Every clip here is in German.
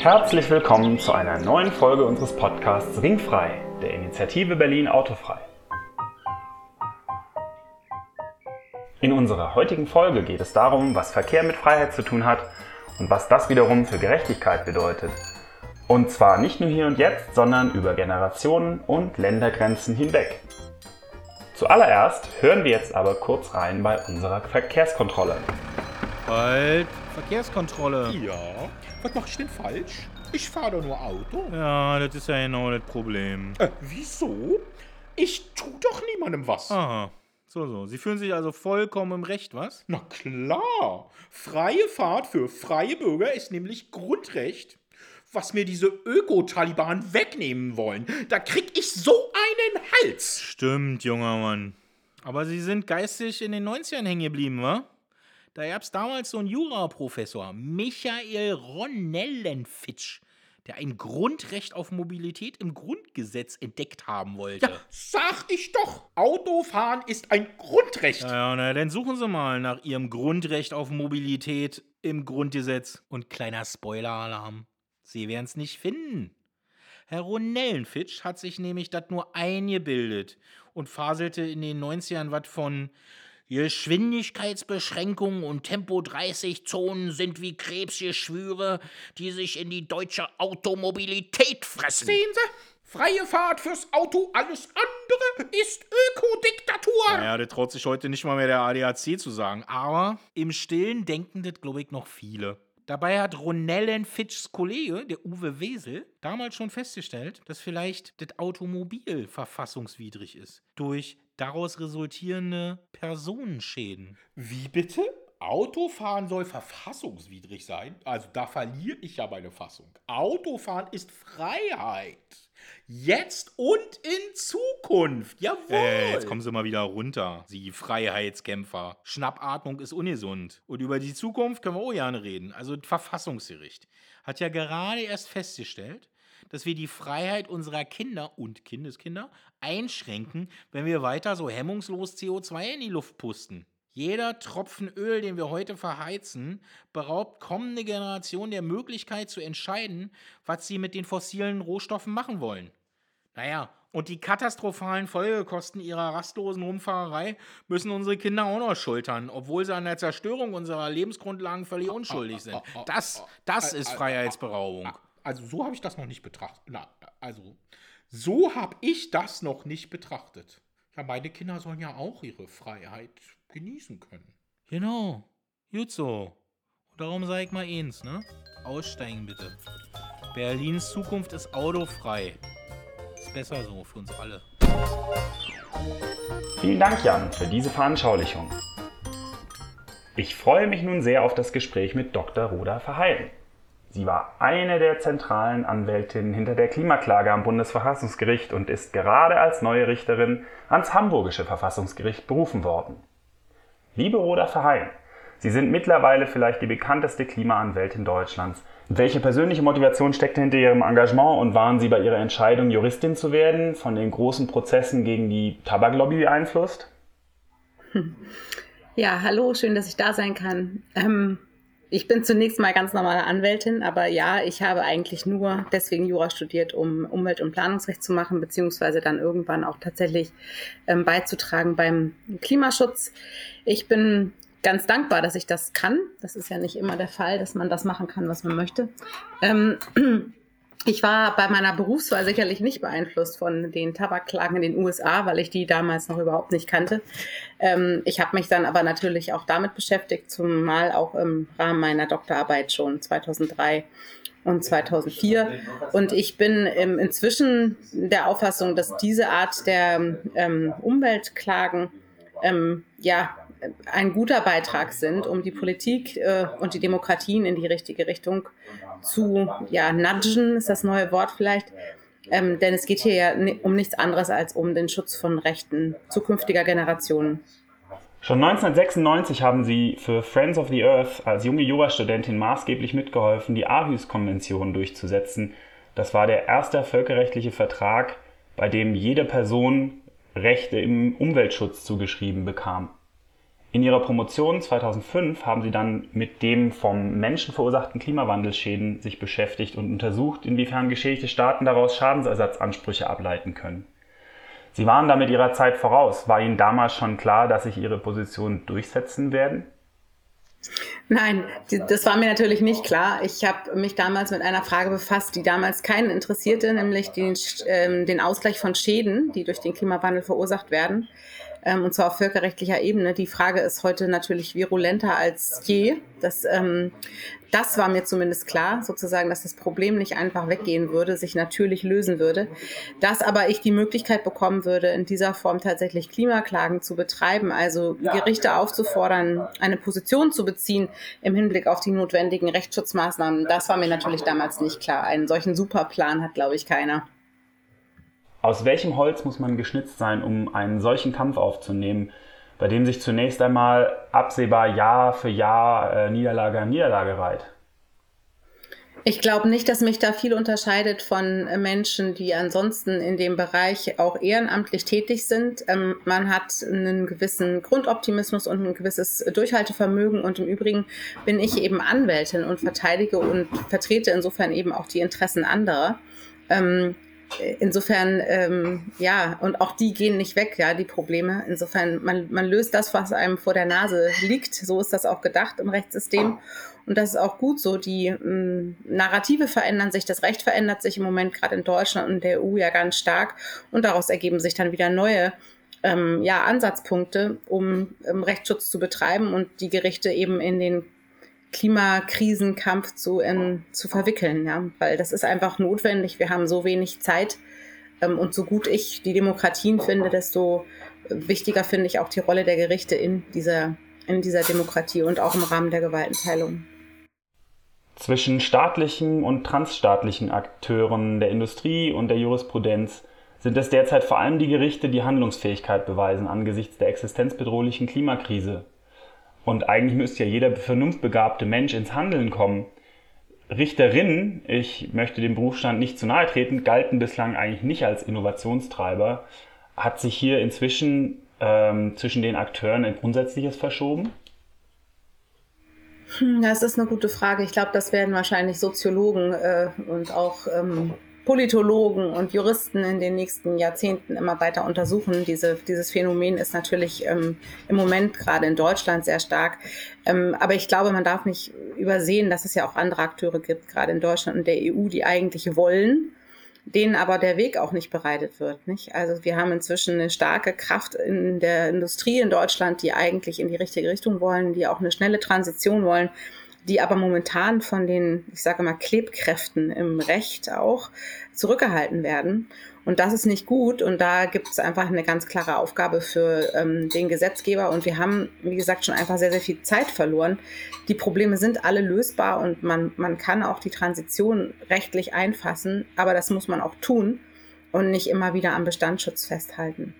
Herzlich willkommen zu einer neuen Folge unseres Podcasts Ringfrei, der Initiative Berlin Autofrei. In unserer heutigen Folge geht es darum, was Verkehr mit Freiheit zu tun hat und was das wiederum für Gerechtigkeit bedeutet. Und zwar nicht nur hier und jetzt, sondern über Generationen und Ländergrenzen hinweg. Zuallererst hören wir jetzt aber kurz rein bei unserer Verkehrskontrolle. Halt, Verkehrskontrolle. Ja, was mach ich denn falsch? Ich fahre doch nur Auto. Ja, das ist ja genau das Problem. Äh, wieso? Ich tu doch niemandem was. Aha. So, so. Sie fühlen sich also vollkommen im Recht, was? Na klar. Freie Fahrt für freie Bürger ist nämlich Grundrecht. Was mir diese Öko-Taliban wegnehmen wollen, da krieg ich so einen Hals. Stimmt, junger Mann. Aber Sie sind geistig in den 90ern hängen geblieben, wa? Da gab's damals so einen Juraprofessor, Michael Ronellenfitsch, der ein Grundrecht auf Mobilität im Grundgesetz entdeckt haben wollte. Ja, sag ich doch. Autofahren ist ein Grundrecht. Ja, na, dann suchen Sie mal nach Ihrem Grundrecht auf Mobilität im Grundgesetz. Und kleiner Spoiler-Alarm. Sie werden's nicht finden. Herr Ronellenfitsch hat sich nämlich das nur eingebildet und faselte in den 90ern was von Geschwindigkeitsbeschränkungen und Tempo 30 Zonen sind wie Krebsgeschwüre, die sich in die deutsche Automobilität fressen. Sehen Sie? Freie Fahrt fürs Auto, alles andere ist Ökodiktatur. Naja, der traut sich heute nicht mal mehr der ADAC zu sagen. Aber im Stillen denken das, glaube ich, noch viele. Dabei hat Ronellen Fitchs Kollege, der Uwe Wesel, damals schon festgestellt, dass vielleicht das Automobil verfassungswidrig ist. Durch daraus resultierende Personenschäden. Wie bitte? Autofahren soll verfassungswidrig sein? Also da verliere ich ja meine Fassung. Autofahren ist Freiheit. Jetzt und in Zukunft. Jawohl. Äh, jetzt kommen Sie mal wieder runter, Sie Freiheitskämpfer. Schnappatmung ist ungesund. Und über die Zukunft können wir auch gerne reden. Also das Verfassungsgericht hat ja gerade erst festgestellt, dass wir die Freiheit unserer Kinder und Kindeskinder einschränken, wenn wir weiter so hemmungslos CO2 in die Luft pusten. Jeder Tropfen Öl, den wir heute verheizen, beraubt kommende Generationen der Möglichkeit zu entscheiden, was sie mit den fossilen Rohstoffen machen wollen. Naja, und die katastrophalen Folgekosten ihrer rastlosen Rumfahrerei müssen unsere Kinder auch noch schultern, obwohl sie an der Zerstörung unserer Lebensgrundlagen völlig unschuldig sind. Das, das ist Freiheitsberaubung. Also so habe ich das noch nicht betrachtet. Na, also so habe ich das noch nicht betrachtet. Ja, meine Kinder sollen ja auch ihre Freiheit genießen können. Genau, gut so. Und darum sage ich mal eins, ne? Aussteigen bitte. Berlins Zukunft ist autofrei. Ist besser so für uns alle. Vielen Dank, Jan, für diese Veranschaulichung. Ich freue mich nun sehr auf das Gespräch mit Dr. Roda Verheyen. Sie war eine der zentralen Anwältinnen hinter der Klimaklage am Bundesverfassungsgericht und ist gerade als neue Richterin ans Hamburgische Verfassungsgericht berufen worden. Liebe Roda Verheyen, Sie sind mittlerweile vielleicht die bekannteste Klimaanwältin Deutschlands. Welche persönliche Motivation steckte hinter Ihrem Engagement und waren Sie bei Ihrer Entscheidung, Juristin zu werden, von den großen Prozessen gegen die Tabaklobby beeinflusst? Ja, hallo, schön, dass ich da sein kann. Ähm, ich bin zunächst mal ganz normale Anwältin, aber ja, ich habe eigentlich nur deswegen Jura studiert, um Umwelt- und Planungsrecht zu machen, beziehungsweise dann irgendwann auch tatsächlich ähm, beizutragen beim Klimaschutz. Ich bin ganz dankbar, dass ich das kann. Das ist ja nicht immer der Fall, dass man das machen kann, was man möchte. Ähm, ich war bei meiner Berufswahl sicherlich nicht beeinflusst von den Tabakklagen in den USA, weil ich die damals noch überhaupt nicht kannte. Ähm, ich habe mich dann aber natürlich auch damit beschäftigt, zumal auch im Rahmen meiner Doktorarbeit schon 2003 und 2004. Und ich bin ähm, inzwischen der Auffassung, dass diese Art der ähm, Umweltklagen ähm, ja ein guter Beitrag sind, um die Politik äh, und die Demokratien in die richtige Richtung zu ja, nudgen, ist das neue Wort vielleicht. Ähm, denn es geht hier ja um nichts anderes als um den Schutz von Rechten zukünftiger Generationen. Schon 1996 haben Sie für Friends of the Earth als junge Jurastudentin maßgeblich mitgeholfen, die Aarhus-Konvention durchzusetzen. Das war der erste völkerrechtliche Vertrag, bei dem jede Person Rechte im Umweltschutz zugeschrieben bekam. In ihrer Promotion 2005 haben sie dann mit dem vom Menschen verursachten Klimawandelsschäden sich beschäftigt und untersucht, inwiefern geschädigte Staaten daraus Schadensersatzansprüche ableiten können. Sie waren damit ihrer Zeit voraus. War Ihnen damals schon klar, dass sich Ihre Position durchsetzen werden? Nein, das war mir natürlich nicht klar. Ich habe mich damals mit einer Frage befasst, die damals keinen interessierte, nämlich den, äh, den Ausgleich von Schäden, die durch den Klimawandel verursacht werden ähm, und zwar auf völkerrechtlicher Ebene. Die Frage ist heute natürlich virulenter als je. Das, ähm, das war mir zumindest klar, sozusagen, dass das Problem nicht einfach weggehen würde, sich natürlich lösen würde. Dass aber ich die Möglichkeit bekommen würde, in dieser Form tatsächlich Klimaklagen zu betreiben, also Gerichte aufzufordern, eine Position zu beziehen im Hinblick auf die notwendigen Rechtsschutzmaßnahmen, das war mir natürlich damals nicht klar. Einen solchen Superplan hat, glaube ich, keiner. Aus welchem Holz muss man geschnitzt sein, um einen solchen Kampf aufzunehmen, bei dem sich zunächst einmal absehbar Jahr für Jahr äh, Niederlage an Niederlage reiht? Ich glaube nicht, dass mich da viel unterscheidet von äh, Menschen, die ansonsten in dem Bereich auch ehrenamtlich tätig sind. Ähm, man hat einen gewissen Grundoptimismus und ein gewisses Durchhaltevermögen und im Übrigen bin ich eben Anwältin und verteidige und vertrete insofern eben auch die Interessen anderer. Ähm, insofern, ähm, ja, und auch die gehen nicht weg, ja, die Probleme. Insofern, man, man löst das, was einem vor der Nase liegt. So ist das auch gedacht im Rechtssystem. Und das ist auch gut so. Die ähm, Narrative verändern sich, das Recht verändert sich im Moment gerade in Deutschland und der EU ja ganz stark. Und daraus ergeben sich dann wieder neue ähm, ja, Ansatzpunkte, um um Rechtsschutz zu betreiben und die Gerichte eben in den Klimakrisenkampf zu, in, zu verwickeln, ja, weil das ist einfach notwendig. Wir haben so wenig Zeit ähm, und so gut ich die Demokratien finde, desto wichtiger finde ich auch die Rolle der Gerichte in dieser, in dieser Demokratie und auch im Rahmen der Gewaltenteilung. Zwischen staatlichen und transstaatlichen Akteuren der Industrie und der Jurisprudenz sind es derzeit vor allem die Gerichte, die Handlungsfähigkeit beweisen angesichts der existenzbedrohlichen Klimakrise. Und eigentlich müsste ja jeder vernunftbegabte Mensch ins Handeln kommen. Richterinnen, ich möchte dem Berufsstand nicht zu nahe treten, galten bislang eigentlich nicht als Innovationstreiber. Hat sich hier inzwischen ähm, zwischen den Akteuren ein Grundsätzliches verschoben? Hm, das ist eine gute Frage. Ich glaube, das werden wahrscheinlich Soziologen äh, und auch ähm, Politologen und Juristen in den nächsten Jahrzehnten immer weiter untersuchen. Diese, dieses Phänomen ist natürlich ähm, im Moment gerade in Deutschland sehr stark. Ähm, aber ich glaube, man darf nicht übersehen, dass es ja auch andere Akteure gibt, gerade in Deutschland und der EU, die eigentlich wollen, denen aber der Weg auch nicht bereitet wird. Nicht? Also wir haben inzwischen eine starke Kraft in der Industrie in Deutschland, die eigentlich in die richtige Richtung wollen, die auch eine schnelle Transition wollen die aber momentan von den, ich sage mal, Klebkräften im Recht auch zurückgehalten werden. Und das ist nicht gut. Und da gibt es einfach eine ganz klare Aufgabe für ähm, den Gesetzgeber. Und wir haben, wie gesagt, schon einfach sehr, sehr viel Zeit verloren. Die Probleme sind alle lösbar und man, man kann auch die Transition rechtlich einfassen. Aber das muss man auch tun und nicht immer wieder am Bestandsschutz festhalten.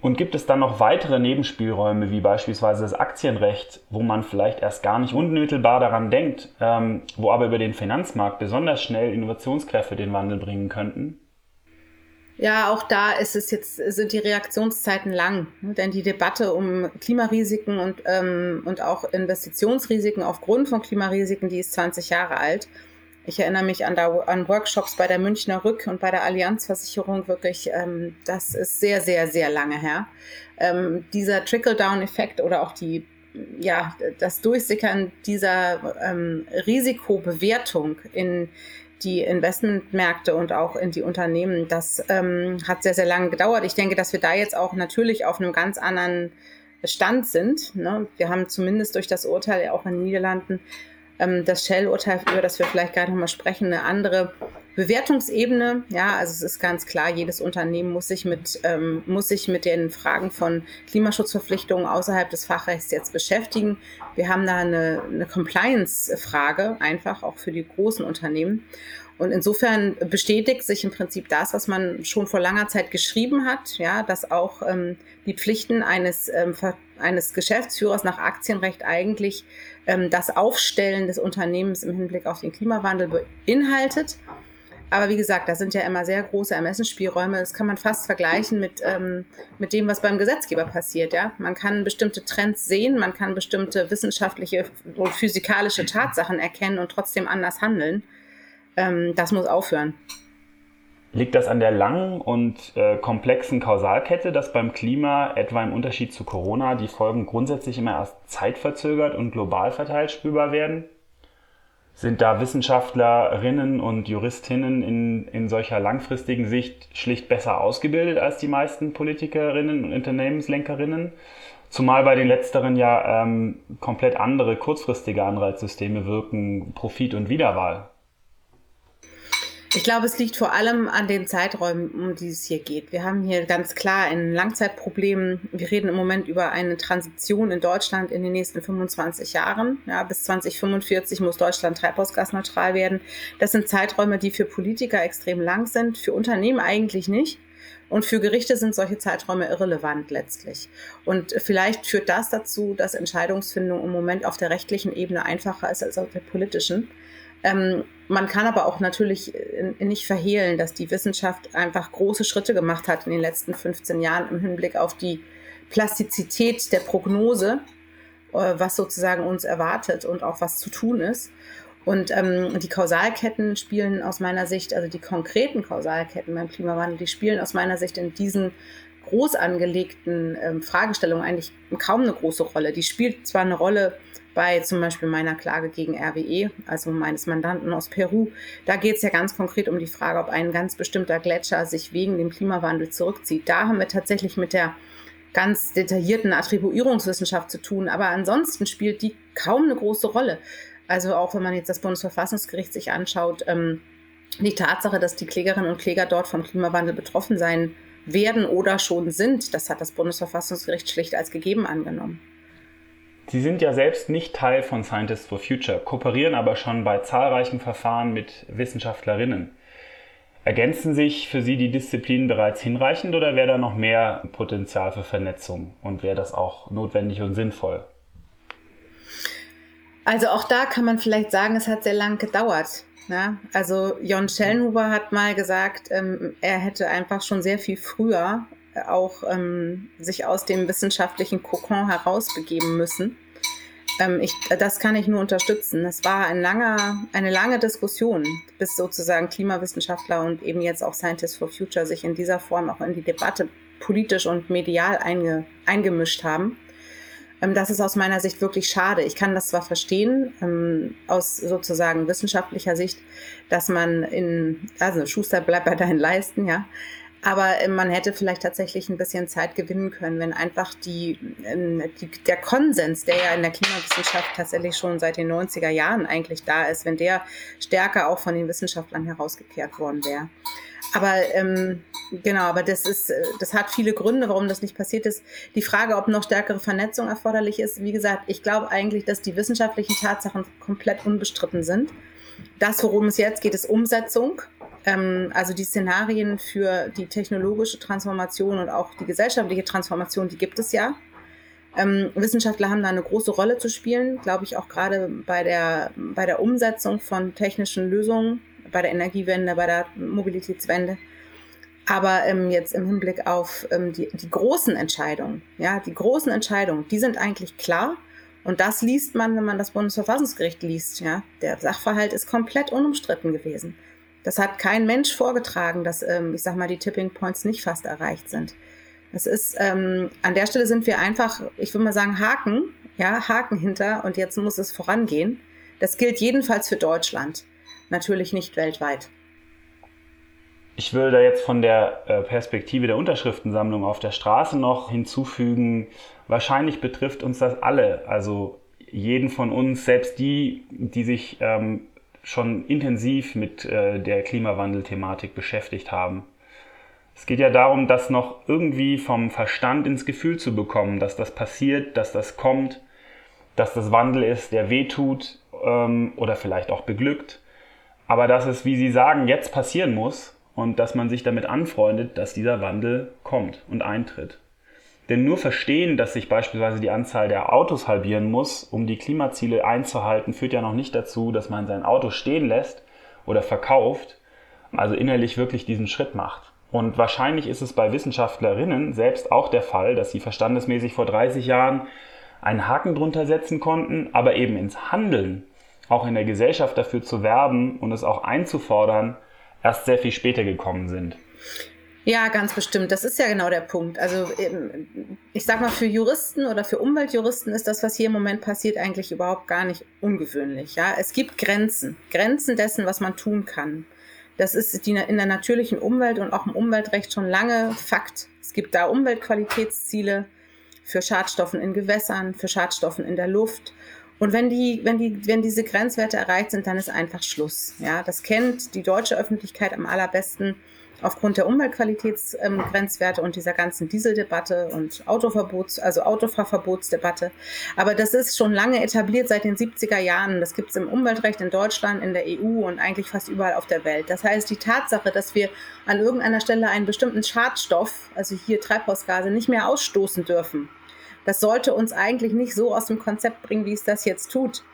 Und gibt es dann noch weitere Nebenspielräume, wie beispielsweise das Aktienrecht, wo man vielleicht erst gar nicht unmittelbar daran denkt, ähm, wo aber über den Finanzmarkt besonders schnell Innovationskräfte den Wandel bringen könnten? Ja, auch da ist es jetzt, sind die Reaktionszeiten lang. Ne? Denn die Debatte um Klimarisiken und, ähm, und auch Investitionsrisiken aufgrund von Klimarisiken, die ist 20 Jahre alt. Ich erinnere mich an, da, an Workshops bei der Münchner Rück und bei der Allianzversicherung wirklich, ähm, das ist sehr, sehr, sehr lange her. Ähm, dieser Trickle-Down-Effekt oder auch die, ja, das Durchsickern dieser ähm, Risikobewertung in die Investmentmärkte und auch in die Unternehmen, das ähm, hat sehr, sehr lange gedauert. Ich denke, dass wir da jetzt auch natürlich auf einem ganz anderen Stand sind. Ne? Wir haben zumindest durch das Urteil auch in den Niederlanden ähm, das Shell-Urteil, über das wir vielleicht gerade nochmal sprechen, eine andere Bewertungsebene. Ja, also es ist ganz klar, jedes Unternehmen muss sich mit, ähm, muss sich mit den Fragen von Klimaschutzverpflichtungen außerhalb des Fachrechts jetzt beschäftigen. Wir haben da eine, eine Compliance-Frage, einfach auch für die großen Unternehmen. Und insofern bestätigt sich im Prinzip das, was man schon vor langer Zeit geschrieben hat, ja, dass auch ähm, die Pflichten eines, ähm, eines Geschäftsführers nach Aktienrecht eigentlich ähm, das Aufstellen des Unternehmens im Hinblick auf den Klimawandel beinhaltet. Aber wie gesagt, da sind ja immer sehr große Ermessensspielräume. Das kann man fast vergleichen mit, ähm, mit dem, was beim Gesetzgeber passiert. Ja? Man kann bestimmte Trends sehen, man kann bestimmte wissenschaftliche und physikalische Tatsachen erkennen und trotzdem anders handeln. Ähm, das muss aufhören. Liegt das an der langen und äh, komplexen Kausalkette, dass beim Klima, etwa im Unterschied zu Corona, die Folgen grundsätzlich immer erst zeitverzögert und global verteilt spürbar werden? Sind da Wissenschaftlerinnen und Juristinnen in, in solcher langfristigen Sicht schlicht besser ausgebildet als die meisten Politikerinnen und Unternehmenslenkerinnen? Zumal bei den letzteren ja ähm, komplett andere kurzfristige Anreizsysteme wirken, Profit und Wiederwahl. Ich glaube, es liegt vor allem an den Zeiträumen, um die es hier geht. Wir haben hier ganz klar ein Langzeitproblem. Wir reden im Moment über eine Transition in Deutschland in den nächsten 25 Jahren. Ja, bis 2045 muss Deutschland treibhausgasneutral werden. Das sind Zeiträume, die für Politiker extrem lang sind, für Unternehmen eigentlich nicht. Und für Gerichte sind solche Zeiträume irrelevant letztlich. Und vielleicht führt das dazu, dass Entscheidungsfindung im Moment auf der rechtlichen Ebene einfacher ist als auf der politischen. Ähm, man kann aber auch natürlich äh, nicht verhehlen, dass die Wissenschaft einfach große Schritte gemacht hat in den letzten 15 Jahren im Hinblick auf die Plastizität der Prognose, äh, was sozusagen uns erwartet und auch was zu tun ist. Und ähm, die Kausalketten spielen aus meiner Sicht, also die konkreten Kausalketten beim Klimawandel, die spielen aus meiner Sicht in diesen groß angelegten ähm, Fragestellungen eigentlich kaum eine große Rolle. Die spielt zwar eine Rolle bei zum Beispiel meiner Klage gegen RWE, also meines Mandanten aus Peru. Da geht es ja ganz konkret um die Frage, ob ein ganz bestimmter Gletscher sich wegen dem Klimawandel zurückzieht. Da haben wir tatsächlich mit der ganz detaillierten Attribuierungswissenschaft zu tun, aber ansonsten spielt die kaum eine große Rolle. Also auch wenn man jetzt das Bundesverfassungsgericht sich anschaut, ähm, die Tatsache, dass die Klägerinnen und Kläger dort vom Klimawandel betroffen sein werden oder schon sind, das hat das Bundesverfassungsgericht schlicht als gegeben angenommen. Sie sind ja selbst nicht Teil von Scientists for Future, kooperieren aber schon bei zahlreichen Verfahren mit Wissenschaftlerinnen. Ergänzen sich für Sie die Disziplinen bereits hinreichend oder wäre da noch mehr Potenzial für Vernetzung und wäre das auch notwendig und sinnvoll? Also auch da kann man vielleicht sagen, es hat sehr lang gedauert. Ja? Also Jon Schellenhuber hat mal gesagt, ähm, er hätte einfach schon sehr viel früher auch ähm, sich aus dem wissenschaftlichen Kokon herausbegeben müssen. Ähm, ich, das kann ich nur unterstützen. Es war ein langer, eine lange Diskussion, bis sozusagen Klimawissenschaftler und eben jetzt auch Scientists for Future sich in dieser Form auch in die Debatte politisch und medial einge, eingemischt haben. Ähm, das ist aus meiner Sicht wirklich schade. Ich kann das zwar verstehen, ähm, aus sozusagen wissenschaftlicher Sicht, dass man in, also Schuster bleibt bei deinen Leisten, ja, aber äh, man hätte vielleicht tatsächlich ein bisschen Zeit gewinnen können, wenn einfach die, ähm, die, der Konsens, der ja in der Klimawissenschaft tatsächlich schon seit den 90er Jahren eigentlich da ist, wenn der stärker auch von den Wissenschaftlern herausgekehrt worden wäre. Aber ähm, genau, aber das ist, äh, das hat viele Gründe, warum das nicht passiert ist. Die Frage, ob noch stärkere Vernetzung erforderlich ist, wie gesagt, ich glaube eigentlich, dass die wissenschaftlichen Tatsachen komplett unbestritten sind. Das, worum es jetzt geht, ist Umsetzung ähm, also die Szenarien für die technologische Transformation und auch die gesellschaftliche Transformation, die gibt es ja. Ähm, Wissenschaftler haben da eine große Rolle zu spielen, glaube ich, auch gerade bei der, bei der Umsetzung von technischen Lösungen, bei der Energiewende, bei der Mobilitätswende. Aber ähm, jetzt im Hinblick auf ähm, die, die großen Entscheidungen, ja, die großen Entscheidungen, die sind eigentlich klar. Und das liest man, wenn man das Bundesverfassungsgericht liest. Ja, der Sachverhalt ist komplett unumstritten gewesen. Das hat kein Mensch vorgetragen, dass, ähm, ich sag mal, die Tipping Points nicht fast erreicht sind. Das ist, ähm, an der Stelle sind wir einfach, ich würde mal sagen, Haken, ja, Haken hinter und jetzt muss es vorangehen. Das gilt jedenfalls für Deutschland, natürlich nicht weltweit. Ich würde da jetzt von der äh, Perspektive der Unterschriftensammlung auf der Straße noch hinzufügen, wahrscheinlich betrifft uns das alle, also jeden von uns, selbst die, die sich ähm, schon intensiv mit äh, der Klimawandelthematik beschäftigt haben. Es geht ja darum, das noch irgendwie vom Verstand ins Gefühl zu bekommen, dass das passiert, dass das kommt, dass das Wandel ist, der wehtut ähm, oder vielleicht auch beglückt. Aber dass es, wie Sie sagen, jetzt passieren muss und dass man sich damit anfreundet, dass dieser Wandel kommt und eintritt. Denn nur verstehen, dass sich beispielsweise die Anzahl der Autos halbieren muss, um die Klimaziele einzuhalten, führt ja noch nicht dazu, dass man sein Auto stehen lässt oder verkauft, also innerlich wirklich diesen Schritt macht. Und wahrscheinlich ist es bei Wissenschaftlerinnen selbst auch der Fall, dass sie verstandesmäßig vor 30 Jahren einen Haken drunter setzen konnten, aber eben ins Handeln, auch in der Gesellschaft dafür zu werben und es auch einzufordern, erst sehr viel später gekommen sind. Ja, ganz bestimmt. Das ist ja genau der Punkt. Also ähm, ich sag mal, für Juristen oder für Umweltjuristen ist das, was hier im Moment passiert, eigentlich überhaupt gar nicht ungewöhnlich. Ja, es gibt Grenzen, Grenzen dessen, was man tun kann. Das ist die, in der natürlichen Umwelt und auch im Umweltrecht schon lange Fakt. Es gibt da Umweltqualitätsziele für Schadstoffen in Gewässern, für Schadstoffen in der Luft. Und wenn die, wenn die, wenn diese Grenzwerte erreicht sind, dann ist einfach Schluss. Ja, das kennt die deutsche Öffentlichkeit am allerbesten aufgrund der Umweltqualitätsgrenzwerte und dieser ganzen Dieseldebatte und Autoverbots, also Autofahrverbotsdebatte. Aber das ist schon lange etabliert seit den 70er Jahren. Das gibt es im Umweltrecht in Deutschland, in der EU und eigentlich fast überall auf der Welt. Das heißt, die Tatsache, dass wir an irgendeiner Stelle einen bestimmten Schadstoff, also hier Treibhausgase, nicht mehr ausstoßen dürfen, das sollte uns eigentlich nicht so aus dem Konzept bringen, wie es das jetzt tut.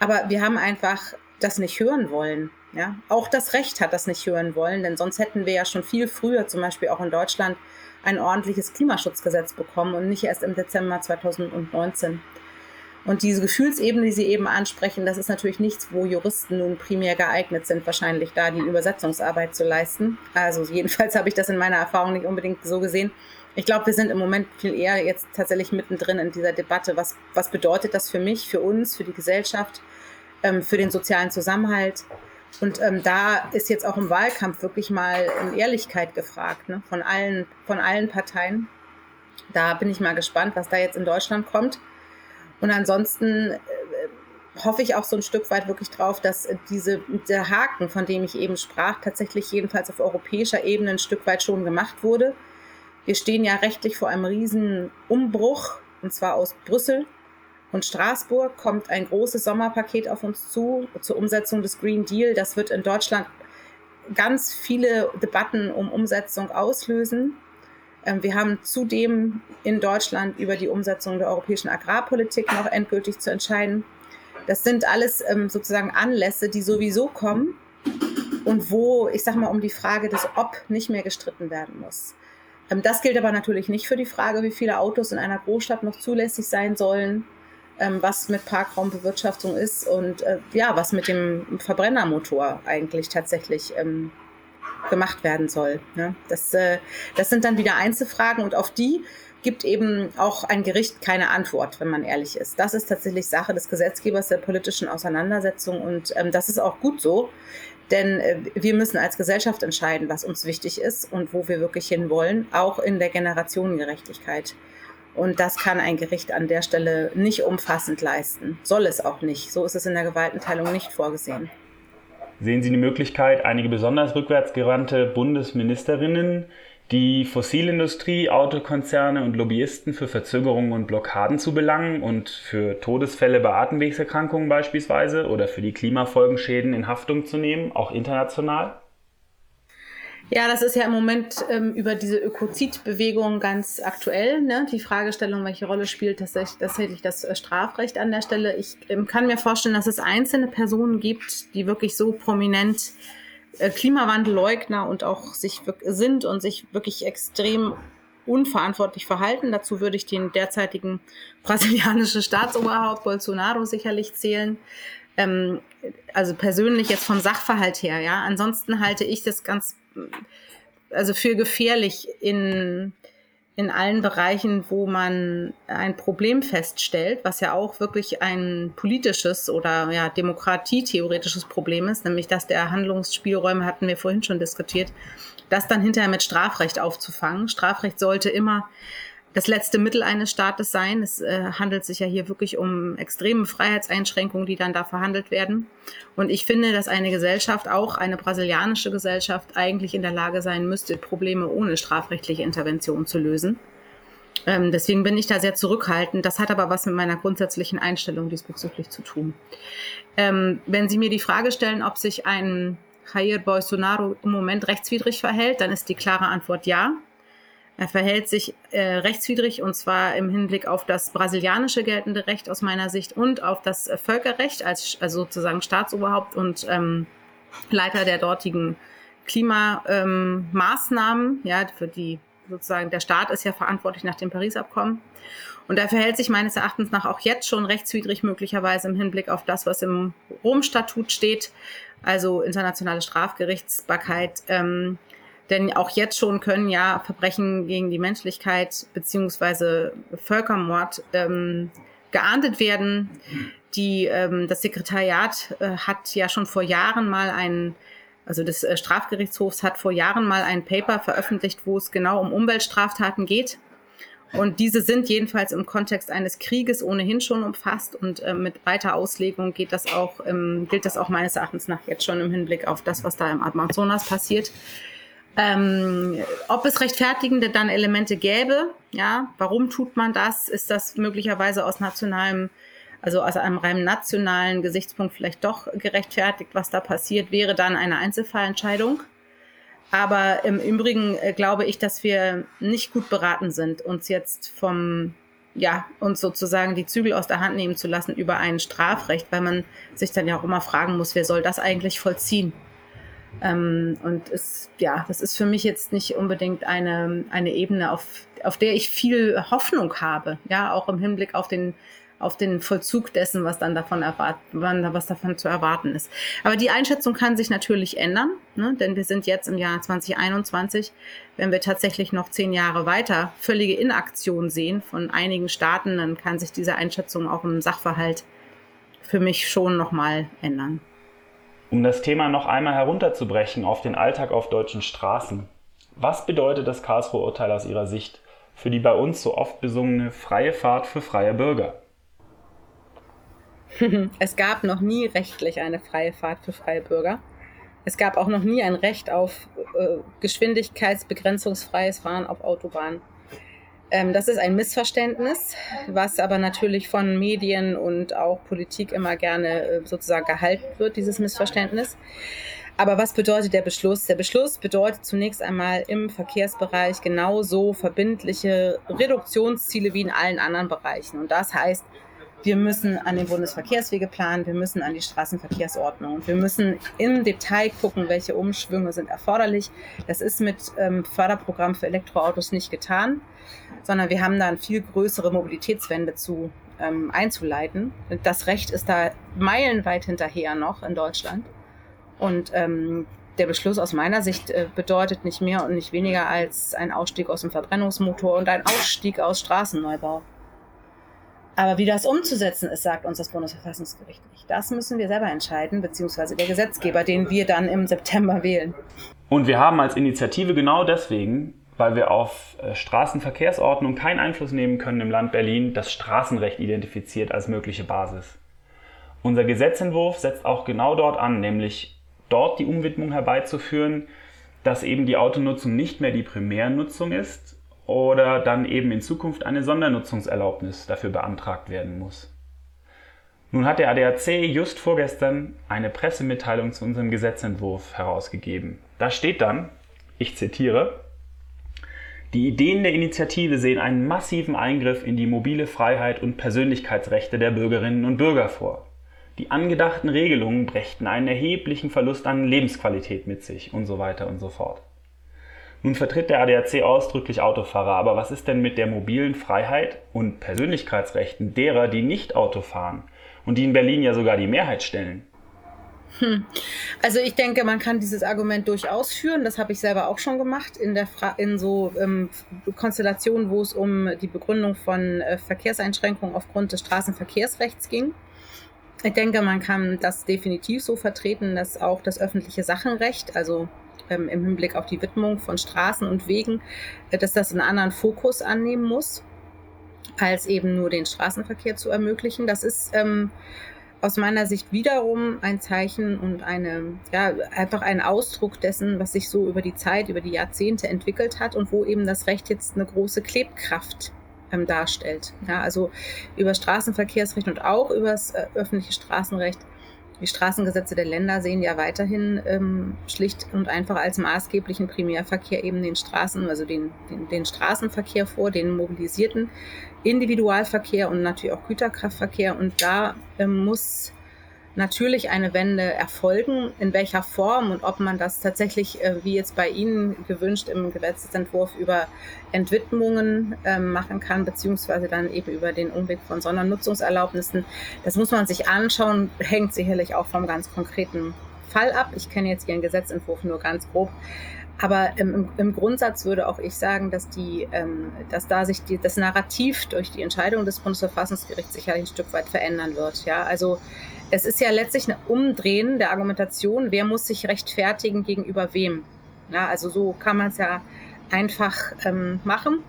Aber wir haben einfach das nicht hören wollen. Ja, auch das Recht hat das nicht hören wollen, denn sonst hätten wir ja schon viel früher, zum Beispiel auch in Deutschland, ein ordentliches Klimaschutzgesetz bekommen und nicht erst im Dezember 2019. Und diese Gefühlsebene, die Sie eben ansprechen, das ist natürlich nichts, wo Juristen nun primär geeignet sind, wahrscheinlich da die Übersetzungsarbeit zu leisten. Also jedenfalls habe ich das in meiner Erfahrung nicht unbedingt so gesehen. Ich glaube, wir sind im Moment viel eher jetzt tatsächlich mittendrin in dieser Debatte. Was, was bedeutet das für mich, für uns, für die Gesellschaft, ähm, für den sozialen Zusammenhalt? Und ähm, da ist jetzt auch im Wahlkampf wirklich mal um Ehrlichkeit gefragt, ne? von, allen, von allen Parteien. Da bin ich mal gespannt, was da jetzt in Deutschland kommt. Und ansonsten äh, hoffe ich auch so ein Stück weit wirklich drauf, dass diese, der Haken, von dem ich eben sprach, tatsächlich jedenfalls auf europäischer Ebene ein Stück weit schon gemacht wurde. Wir stehen ja rechtlich vor einem riesen Umbruch, und zwar aus Brüssel und Straßburg kommt ein großes Sommerpaket auf uns zu zur Umsetzung des Green Deal. Das wird in Deutschland ganz viele Debatten um Umsetzung auslösen. Ähm, wir haben zudem in Deutschland über die Umsetzung der europäischen Agrarpolitik noch endgültig zu entscheiden. Das sind alles ähm, sozusagen Anlässe, die sowieso kommen und wo, ich sage mal, um die Frage des Ob nicht mehr gestritten werden muss. Ähm, das gilt aber natürlich nicht für die Frage, wie viele Autos in einer Großstadt noch zulässig sein sollen was mit Parkraumbewirtschaftung ist und äh, ja, was mit dem Verbrennermotor eigentlich tatsächlich ähm, gemacht werden soll. Ne? Das, äh, das sind dann wieder Einzelfragen und auf die gibt eben auch ein Gericht keine Antwort, wenn man ehrlich ist. Das ist tatsächlich Sache des Gesetzgebers der politischen Auseinandersetzung und ähm, das ist auch gut so, denn äh, wir müssen als Gesellschaft entscheiden, was uns wichtig ist und wo wir wirklich hinwollen, auch in der Generationengerechtigkeit. Und das kann ein Gericht an der Stelle nicht umfassend leisten. Soll es auch nicht. So ist es in der Gewaltenteilung nicht vorgesehen. Sehen Sie die Möglichkeit, einige besonders rückwärtsgewandte Bundesministerinnen, die Fossilindustrie, Autokonzerne und Lobbyisten für Verzögerungen und Blockaden zu belangen und für Todesfälle bei Atemwegserkrankungen beispielsweise oder für die Klimafolgenschäden in Haftung zu nehmen, auch international? Ja, das ist ja im Moment ähm, über diese Ökozidbewegung ganz aktuell. Ne? Die Fragestellung, welche Rolle spielt tatsächlich, das äh, Strafrecht an der Stelle. Ich ähm, kann mir vorstellen, dass es einzelne Personen gibt, die wirklich so prominent äh, Klimawandelleugner und auch sich sind und sich wirklich extrem unverantwortlich verhalten. Dazu würde ich den derzeitigen brasilianischen Staatsoberhaupt Bolsonaro sicherlich zählen. Ähm, also persönlich jetzt vom Sachverhalt her, ja. Ansonsten halte ich das ganz also für gefährlich in, in allen Bereichen, wo man ein Problem feststellt, was ja auch wirklich ein politisches oder ja, demokratietheoretisches Problem ist, nämlich dass der Handlungsspielräume, hatten wir vorhin schon diskutiert, das dann hinterher mit Strafrecht aufzufangen. Strafrecht sollte immer das letzte Mittel eines Staates sein. Es äh, handelt sich ja hier wirklich um extreme Freiheitseinschränkungen, die dann da verhandelt werden. Und ich finde, dass eine Gesellschaft, auch eine brasilianische Gesellschaft, eigentlich in der Lage sein müsste, Probleme ohne strafrechtliche Intervention zu lösen. Ähm, deswegen bin ich da sehr zurückhaltend. Das hat aber was mit meiner grundsätzlichen Einstellung diesbezüglich zu tun. Ähm, wenn Sie mir die Frage stellen, ob sich ein Jair Bolsonaro im Moment rechtswidrig verhält, dann ist die klare Antwort ja. Er verhält sich äh, rechtswidrig und zwar im Hinblick auf das brasilianische geltende Recht aus meiner Sicht und auf das äh, Völkerrecht als also sozusagen Staatsoberhaupt und ähm, Leiter der dortigen Klimamaßnahmen, ähm, ja, für die sozusagen der Staat ist ja verantwortlich nach dem Paris-Abkommen. Und er verhält sich meines Erachtens nach auch jetzt schon rechtswidrig möglicherweise im Hinblick auf das, was im Rom-Statut steht, also internationale Strafgerichtsbarkeit. Ähm, denn auch jetzt schon können ja Verbrechen gegen die Menschlichkeit beziehungsweise Völkermord ähm, geahndet werden. Die, ähm, das Sekretariat äh, hat ja schon vor Jahren mal ein, also des äh, Strafgerichtshofs hat vor Jahren mal ein Paper veröffentlicht, wo es genau um Umweltstraftaten geht. Und diese sind jedenfalls im Kontext eines Krieges ohnehin schon umfasst und äh, mit weiter Auslegung geht das auch, ähm, gilt das auch meines Erachtens nach jetzt schon im Hinblick auf das, was da im Amazonas passiert. Ähm, ob es rechtfertigende dann Elemente gäbe, ja, warum tut man das? Ist das möglicherweise aus nationalem, also aus einem rein nationalen Gesichtspunkt vielleicht doch gerechtfertigt, was da passiert, wäre dann eine Einzelfallentscheidung. Aber im Übrigen äh, glaube ich, dass wir nicht gut beraten sind, uns jetzt vom, ja, uns sozusagen die Zügel aus der Hand nehmen zu lassen über ein Strafrecht, weil man sich dann ja auch immer fragen muss, wer soll das eigentlich vollziehen? Ähm, und es, ja, das ist für mich jetzt nicht unbedingt eine, eine Ebene, auf, auf der ich viel Hoffnung habe. Ja, auch im Hinblick auf den, auf den Vollzug dessen, was dann davon erwartet, was davon zu erwarten ist. Aber die Einschätzung kann sich natürlich ändern, ne? denn wir sind jetzt im Jahr 2021. Wenn wir tatsächlich noch zehn Jahre weiter völlige Inaktion sehen von einigen Staaten, dann kann sich diese Einschätzung auch im Sachverhalt für mich schon nochmal ändern. Um das Thema noch einmal herunterzubrechen auf den Alltag auf deutschen Straßen. Was bedeutet das Karlsruher Urteil aus Ihrer Sicht für die bei uns so oft besungene freie Fahrt für freie Bürger? Es gab noch nie rechtlich eine freie Fahrt für freie Bürger. Es gab auch noch nie ein Recht auf äh, geschwindigkeitsbegrenzungsfreies Fahren auf Autobahnen. Ähm, das ist ein Missverständnis, was aber natürlich von Medien und auch Politik immer gerne äh, sozusagen gehalten wird, dieses Missverständnis. Aber was bedeutet der Beschluss? Der Beschluss bedeutet zunächst einmal im Verkehrsbereich genauso verbindliche Reduktionsziele wie in allen anderen Bereichen. Und das heißt, wir müssen an den Bundesverkehrswegeplan, wir müssen an die Straßenverkehrsordnung und wir müssen im Detail gucken, welche Umschwünge sind erforderlich. Das ist mit ähm, Förderprogramm für Elektroautos nicht getan, sondern wir haben da eine viel größere Mobilitätswende zu ähm, einzuleiten. Das Recht ist da meilenweit hinterher noch in Deutschland. Und ähm, der Beschluss aus meiner Sicht äh, bedeutet nicht mehr und nicht weniger als ein Ausstieg aus dem Verbrennungsmotor und ein Ausstieg aus Straßenneubau. Aber wie das umzusetzen ist, sagt uns das Bundesverfassungsgericht nicht. Das müssen wir selber entscheiden, beziehungsweise der Gesetzgeber, den wir dann im September wählen. Und wir haben als Initiative genau deswegen, weil wir auf äh, Straßenverkehrsordnung keinen Einfluss nehmen können im Land Berlin, das Straßenrecht identifiziert als mögliche Basis. Unser Gesetzentwurf setzt auch genau dort an, nämlich dort die Umwidmung herbeizuführen, dass eben die Autonutzung nicht mehr die Primärnutzung ist, oder dann eben in Zukunft eine Sondernutzungserlaubnis dafür beantragt werden muss. Nun hat der ADAC just vorgestern eine Pressemitteilung zu unserem Gesetzentwurf herausgegeben. Da steht dann, ich zitiere, die Ideen der Initiative sehen einen massiven Eingriff in die mobile Freiheit und Persönlichkeitsrechte der Bürgerinnen und Bürger vor. Die angedachten Regelungen brächten einen erheblichen Verlust an Lebensqualität mit sich und so weiter und so fort. Nun vertritt der ADAC ausdrücklich Autofahrer, aber was ist denn mit der mobilen Freiheit und Persönlichkeitsrechten derer, die nicht Auto fahren und die in Berlin ja sogar die Mehrheit stellen? Hm. Also ich denke, man kann dieses Argument durchaus führen. Das habe ich selber auch schon gemacht in, der Fra in so ähm, Konstellationen, wo es um die Begründung von äh, Verkehrseinschränkungen aufgrund des Straßenverkehrsrechts ging. Ich denke, man kann das definitiv so vertreten, dass auch das öffentliche Sachenrecht, also ähm, im Hinblick auf die Widmung von Straßen und Wegen, äh, dass das einen anderen Fokus annehmen muss, als eben nur den Straßenverkehr zu ermöglichen. Das ist ähm, aus meiner Sicht wiederum ein Zeichen und eine, ja, einfach ein Ausdruck dessen, was sich so über die Zeit, über die Jahrzehnte entwickelt hat und wo eben das Recht jetzt eine große Klebkraft ähm, darstellt. Ja, also über Straßenverkehrsrecht und auch über das äh, öffentliche Straßenrecht die Straßengesetze der Länder sehen ja weiterhin ähm, schlicht und einfach als maßgeblichen Primärverkehr eben den Straßen, also den, den, den Straßenverkehr vor, den mobilisierten Individualverkehr und natürlich auch Güterkraftverkehr. Und da ähm, muss natürlich eine Wende erfolgen. In welcher Form und ob man das tatsächlich, äh, wie jetzt bei Ihnen gewünscht, im Gesetzentwurf über Entwidmungen äh, machen kann, beziehungsweise dann eben über den Umweg von Sondernutzungserlaubnissen, das muss man sich anschauen, hängt sicherlich auch vom ganz konkreten Fall ab. Ich kenne jetzt Ihren Gesetzentwurf nur ganz grob. Aber im, im, Grundsatz würde auch ich sagen, dass, die, ähm, dass da sich die, das Narrativ durch die Entscheidung des Bundesverfassungsgerichts sicherlich ein Stück weit verändern wird. Ja, also es ist ja letztlich ein Umdrehen der Argumentation, wer muss sich rechtfertigen gegenüber wem. Ja, also so kann man es ja einfach ähm, machen.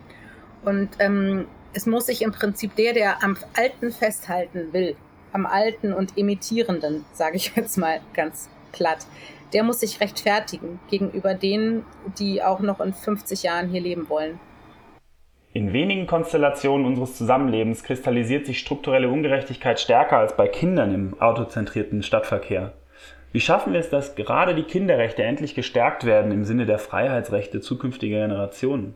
Und ähm, es muss sich im Prinzip der, der am Alten festhalten will, am Alten und Imitierenden, sage ich jetzt mal ganz platt, der muss sich rechtfertigen gegenüber denen, die auch noch in 50 Jahren hier leben wollen. In wenigen Konstellationen unseres Zusammenlebens kristallisiert sich strukturelle Ungerechtigkeit stärker als bei Kindern im autozentrierten Stadtverkehr. Wie schaffen wir es, dass gerade die Kinderrechte endlich gestärkt werden im Sinne der Freiheitsrechte zukünftiger Generationen?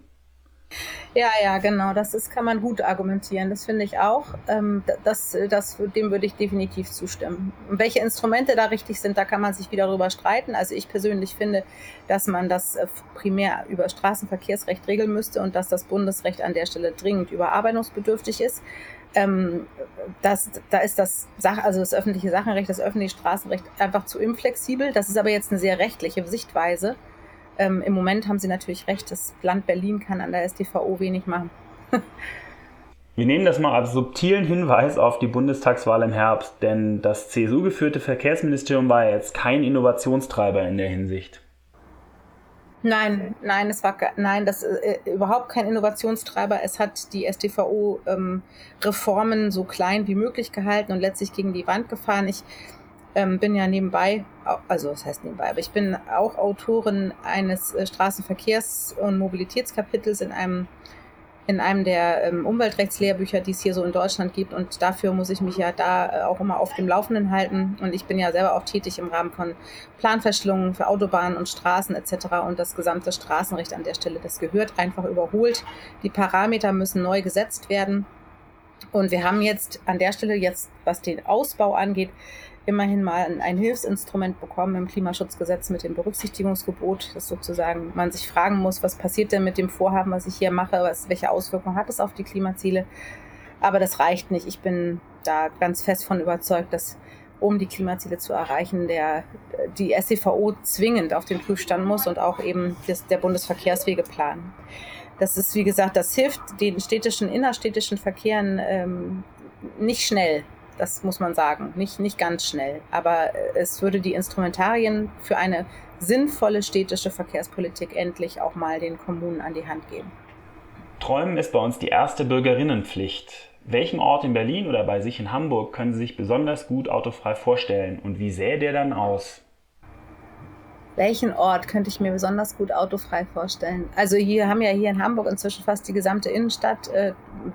Ja, ja, genau. Das ist, kann man gut argumentieren. Das finde ich auch. Ähm, das, das, dem würde ich definitiv zustimmen. Welche Instrumente da richtig sind, da kann man sich wieder darüber streiten. Also ich persönlich finde, dass man das äh, primär über Straßenverkehrsrecht regeln müsste und dass das Bundesrecht an der Stelle dringend überarbeitungsbedürftig ist. Ähm, das, da ist das Sach, also das öffentliche Sachenrecht, das öffentliche Straßenrecht einfach zu inflexibel. Das ist aber jetzt eine sehr rechtliche Sichtweise. Ähm, Im Moment haben Sie natürlich recht, das Land Berlin kann an der SDVO wenig machen. Wir nehmen das mal als subtilen Hinweis auf die Bundestagswahl im Herbst, denn das CSU-geführte Verkehrsministerium war jetzt kein Innovationstreiber in der Hinsicht. Nein, nein, es war nein, das äh, überhaupt kein Innovationstreiber. Es hat die SDVO ähm, Reformen so klein wie möglich gehalten und letztlich gegen die Wand gefahren. Ich ähm, bin ja nebenbei, also das heißt nebenbei, aber ich bin auch Autorin eines äh, Straßenverkehrs- und Mobilitätskapitels in einem in einem der ähm, Umweltrechtslehrbücher, die es hier so in Deutschland gibt. Und dafür muss ich mich ja da äh, auch immer auf dem Laufenden halten. Und ich bin ja selber auch tätig im Rahmen von Planfeststellungen für Autobahnen und Straßen etc. Und das gesamte Straßenrecht an der Stelle, das gehört einfach überholt. Die Parameter müssen neu gesetzt werden. Und wir haben jetzt an der Stelle jetzt, was den Ausbau angeht, immerhin mal ein, Hilfsinstrument bekommen im Klimaschutzgesetz mit dem Berücksichtigungsgebot, dass sozusagen man sich fragen muss, was passiert denn mit dem Vorhaben, was ich hier mache, was, welche Auswirkungen hat es auf die Klimaziele. Aber das reicht nicht. Ich bin da ganz fest von überzeugt, dass um die Klimaziele zu erreichen, der, die SCVO zwingend auf den Prüfstand muss und auch eben das, der Bundesverkehrswegeplan. Das ist, wie gesagt, das hilft den städtischen, innerstädtischen Verkehren ähm, nicht schnell. Das muss man sagen. Nicht, nicht ganz schnell. Aber äh, es würde die Instrumentarien für eine sinnvolle städtische Verkehrspolitik endlich auch mal den Kommunen an die Hand geben. Träumen ist bei uns die erste Bürgerinnenpflicht. Welchen Ort in Berlin oder bei sich in Hamburg können Sie sich besonders gut autofrei vorstellen und wie sähe der dann aus? Welchen Ort könnte ich mir besonders gut autofrei vorstellen? Also hier haben ja hier in Hamburg inzwischen fast die gesamte Innenstadt, äh,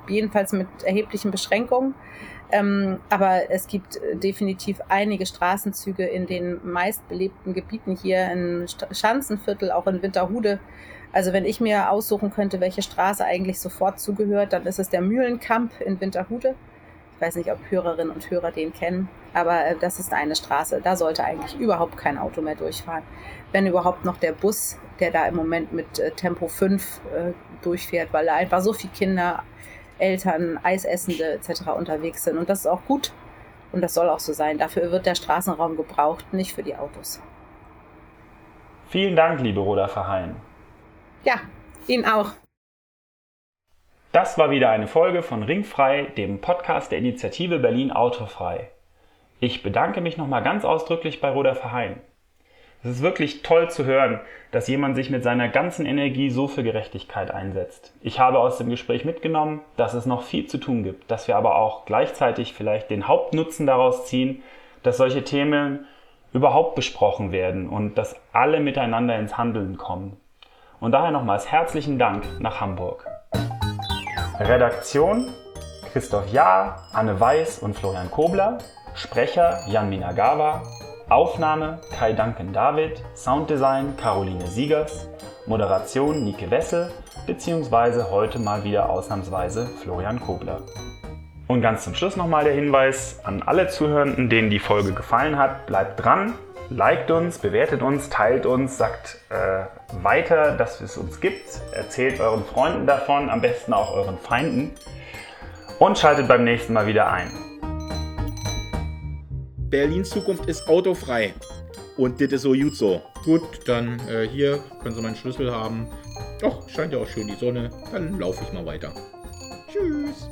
jedenfalls mit erheblichen Beschränkungen. Ähm, aber es gibt äh, definitiv einige Straßenzüge in den meistbelebten Gebieten hier in Schanzenviertel, auch in Winterhude. Also wenn ich mir aussuchen könnte, welche Straße eigentlich sofort zugehört, dann ist es der Mühlenkamp in Winterhude. Ich weiß nicht, ob Hörerinnen und Hörer den kennen, aber äh, das ist eine Straße. Da sollte eigentlich überhaupt kein Auto mehr durchfahren. Wenn überhaupt noch der Bus, der da im Moment mit äh, Tempo 5 durchfährt, weil da einfach so viele Kinder Eltern, Eisessende etc. unterwegs sind. Und das ist auch gut und das soll auch so sein. Dafür wird der Straßenraum gebraucht, nicht für die Autos. Vielen Dank, liebe Roda Verheyen. Ja, Ihnen auch. Das war wieder eine Folge von Ringfrei, dem Podcast der Initiative Berlin Autofrei. Ich bedanke mich nochmal ganz ausdrücklich bei Roda Verheyen. Es ist wirklich toll zu hören, dass jemand sich mit seiner ganzen Energie so für Gerechtigkeit einsetzt. Ich habe aus dem Gespräch mitgenommen, dass es noch viel zu tun gibt, dass wir aber auch gleichzeitig vielleicht den Hauptnutzen daraus ziehen, dass solche Themen überhaupt besprochen werden und dass alle miteinander ins Handeln kommen. Und daher nochmals herzlichen Dank nach Hamburg. Redaktion Christoph Jahr, Anne Weiß und Florian Kobler. Sprecher Jan Minagawa. Aufnahme Kai Duncan David, Sounddesign Caroline Siegers, Moderation Nike Wessel, beziehungsweise heute mal wieder ausnahmsweise Florian Kobler. Und ganz zum Schluss nochmal der Hinweis an alle Zuhörenden, denen die Folge gefallen hat, bleibt dran, liked uns, bewertet uns, teilt uns, sagt äh, weiter, dass es uns gibt, erzählt euren Freunden davon, am besten auch euren Feinden und schaltet beim nächsten Mal wieder ein. Berlins Zukunft ist autofrei. Und das ist so gut so. Gut, dann äh, hier können Sie meinen Schlüssel haben. Doch, scheint ja auch schön die Sonne. Dann laufe ich mal weiter. Tschüss.